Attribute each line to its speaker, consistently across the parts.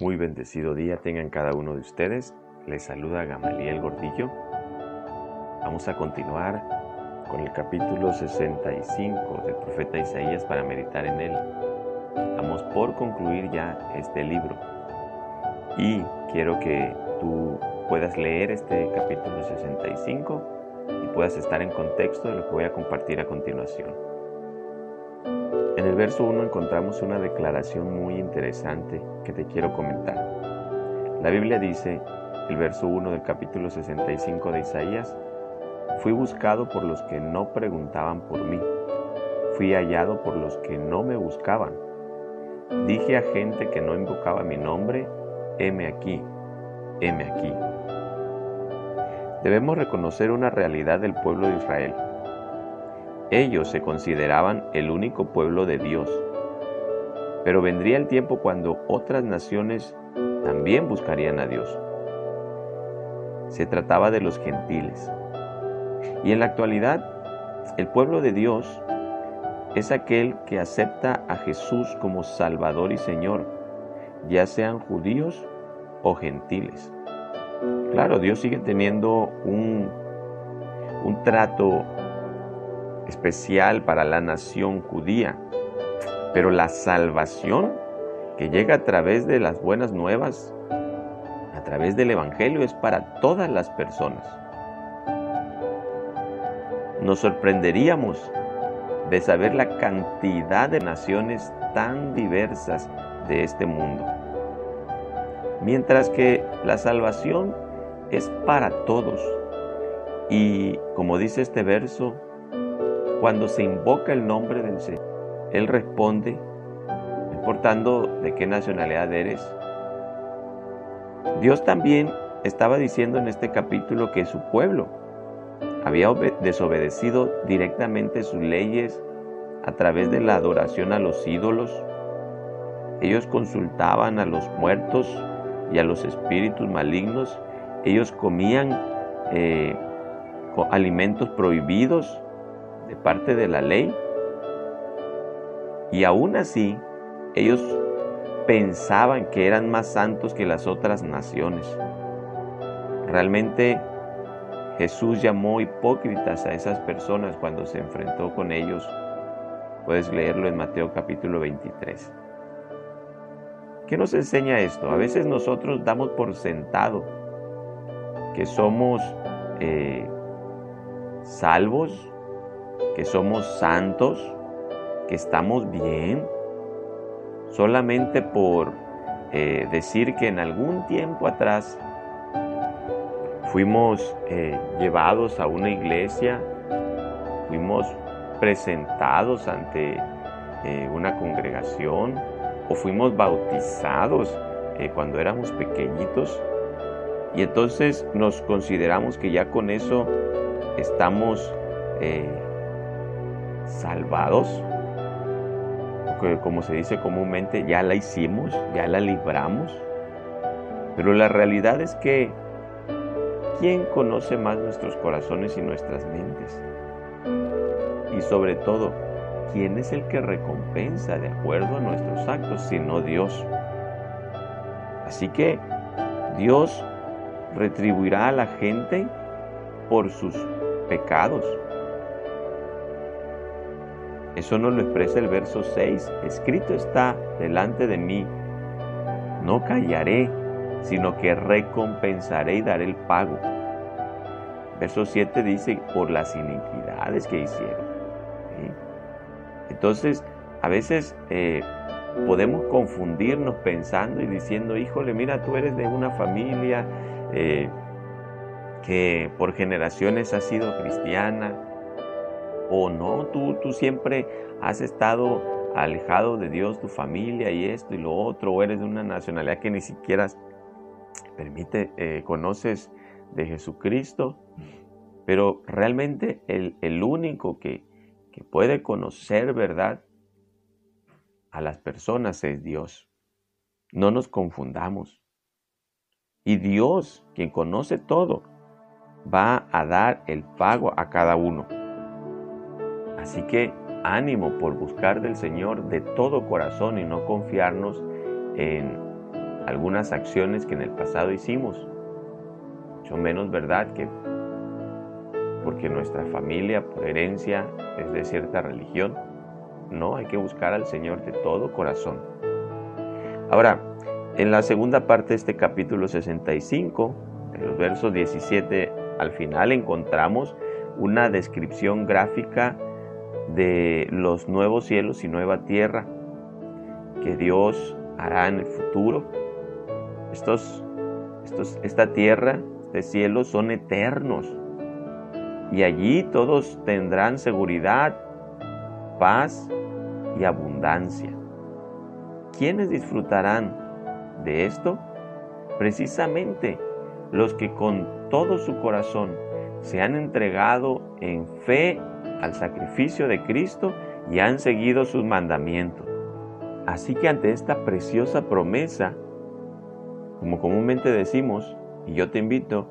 Speaker 1: Muy bendecido día tengan cada uno de ustedes. Les saluda Gamaliel Gordillo. Vamos a continuar con el capítulo 65 del profeta Isaías para meditar en él. Vamos por concluir ya este libro. Y quiero que tú puedas leer este capítulo 65 y puedas estar en contexto de lo que voy a compartir a continuación. En el verso 1 encontramos una declaración muy interesante que te quiero comentar. La Biblia dice, el verso 1 del capítulo 65 de Isaías, Fui buscado por los que no preguntaban por mí, fui hallado por los que no me buscaban. Dije a gente que no invocaba mi nombre, heme aquí, heme aquí. Debemos reconocer una realidad del pueblo de Israel ellos se consideraban el único pueblo de Dios. Pero vendría el tiempo cuando otras naciones también buscarían a Dios. Se trataba de los gentiles. Y en la actualidad, el pueblo de Dios es aquel que acepta a Jesús como Salvador y Señor, ya sean judíos o gentiles. Claro, Dios sigue teniendo un, un trato especial para la nación judía. Pero la salvación que llega a través de las buenas nuevas, a través del Evangelio, es para todas las personas. Nos sorprenderíamos de saber la cantidad de naciones tan diversas de este mundo. Mientras que la salvación es para todos. Y como dice este verso, cuando se invoca el nombre del Señor, Él responde, no importando de qué nacionalidad eres. Dios también estaba diciendo en este capítulo que su pueblo había desobedecido directamente sus leyes a través de la adoración a los ídolos. Ellos consultaban a los muertos y a los espíritus malignos. Ellos comían eh, alimentos prohibidos parte de la ley. Y aún así, ellos pensaban que eran más santos que las otras naciones. Realmente Jesús llamó hipócritas a esas personas cuando se enfrentó con ellos. Puedes leerlo en Mateo capítulo 23. ¿Qué nos enseña esto? A veces nosotros damos por sentado que somos eh, salvos que somos santos, que estamos bien, solamente por eh, decir que en algún tiempo atrás fuimos eh, llevados a una iglesia, fuimos presentados ante eh, una congregación o fuimos bautizados cuando éramos pequeñitos. Y entonces nos consideramos que ya con eso estamos salvados, como se dice comúnmente, ya la hicimos, ya la libramos. Pero la realidad es que, ¿quién conoce más nuestros corazones y nuestras mentes? Y sobre todo, ¿quién es el que recompensa de acuerdo a nuestros actos, sino Dios? Así que Dios retribuirá a la gente por sus pecados, eso nos lo expresa el verso 6. Escrito está delante de mí. No callaré, sino que recompensaré y daré el pago. Verso 7 dice, por las iniquidades que hicieron. Entonces, a veces eh, podemos confundirnos pensando y diciendo, híjole, mira, tú eres de una familia eh, que por generaciones ha sido cristiana, o no, tú, tú siempre has estado alejado de Dios, tu familia y esto y lo otro, o eres de una nacionalidad que ni siquiera permite, eh, conoces de Jesucristo, pero realmente el, el único que, que puede conocer verdad a las personas es Dios. No nos confundamos. Y Dios, quien conoce todo, va a dar el pago a cada uno. Así que ánimo por buscar del Señor de todo corazón y no confiarnos en algunas acciones que en el pasado hicimos. Mucho menos verdad que porque nuestra familia por herencia es de cierta religión. No, hay que buscar al Señor de todo corazón. Ahora, en la segunda parte de este capítulo 65, en los versos 17 al final, encontramos una descripción gráfica de los nuevos cielos y nueva tierra que Dios hará en el futuro. Estos, estos, esta tierra, este cielo son eternos. Y allí todos tendrán seguridad, paz y abundancia. ¿Quiénes disfrutarán de esto? Precisamente los que con todo su corazón se han entregado en fe al sacrificio de Cristo y han seguido sus mandamientos. Así que ante esta preciosa promesa, como comúnmente decimos, y yo te invito,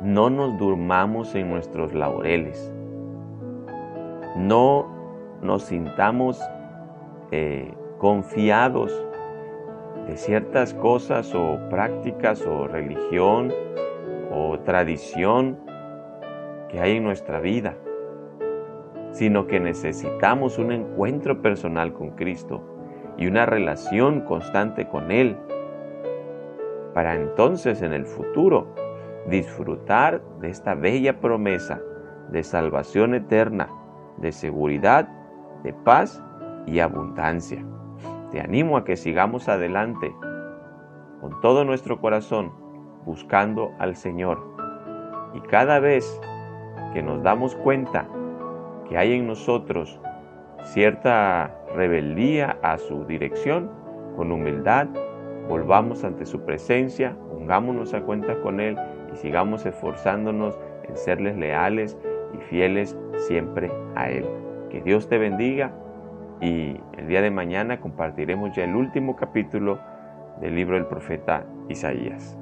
Speaker 1: no nos durmamos en nuestros laureles. No nos sintamos eh, confiados de ciertas cosas o prácticas o religión o tradición que hay en nuestra vida, sino que necesitamos un encuentro personal con Cristo y una relación constante con Él, para entonces en el futuro disfrutar de esta bella promesa de salvación eterna, de seguridad, de paz y abundancia. Te animo a que sigamos adelante con todo nuestro corazón buscando al Señor. Y cada vez que nos damos cuenta que hay en nosotros cierta rebeldía a su dirección, con humildad, volvamos ante su presencia, pongámonos a cuenta con Él y sigamos esforzándonos en serles leales y fieles siempre a Él. Que Dios te bendiga y el día de mañana compartiremos ya el último capítulo del libro del profeta Isaías.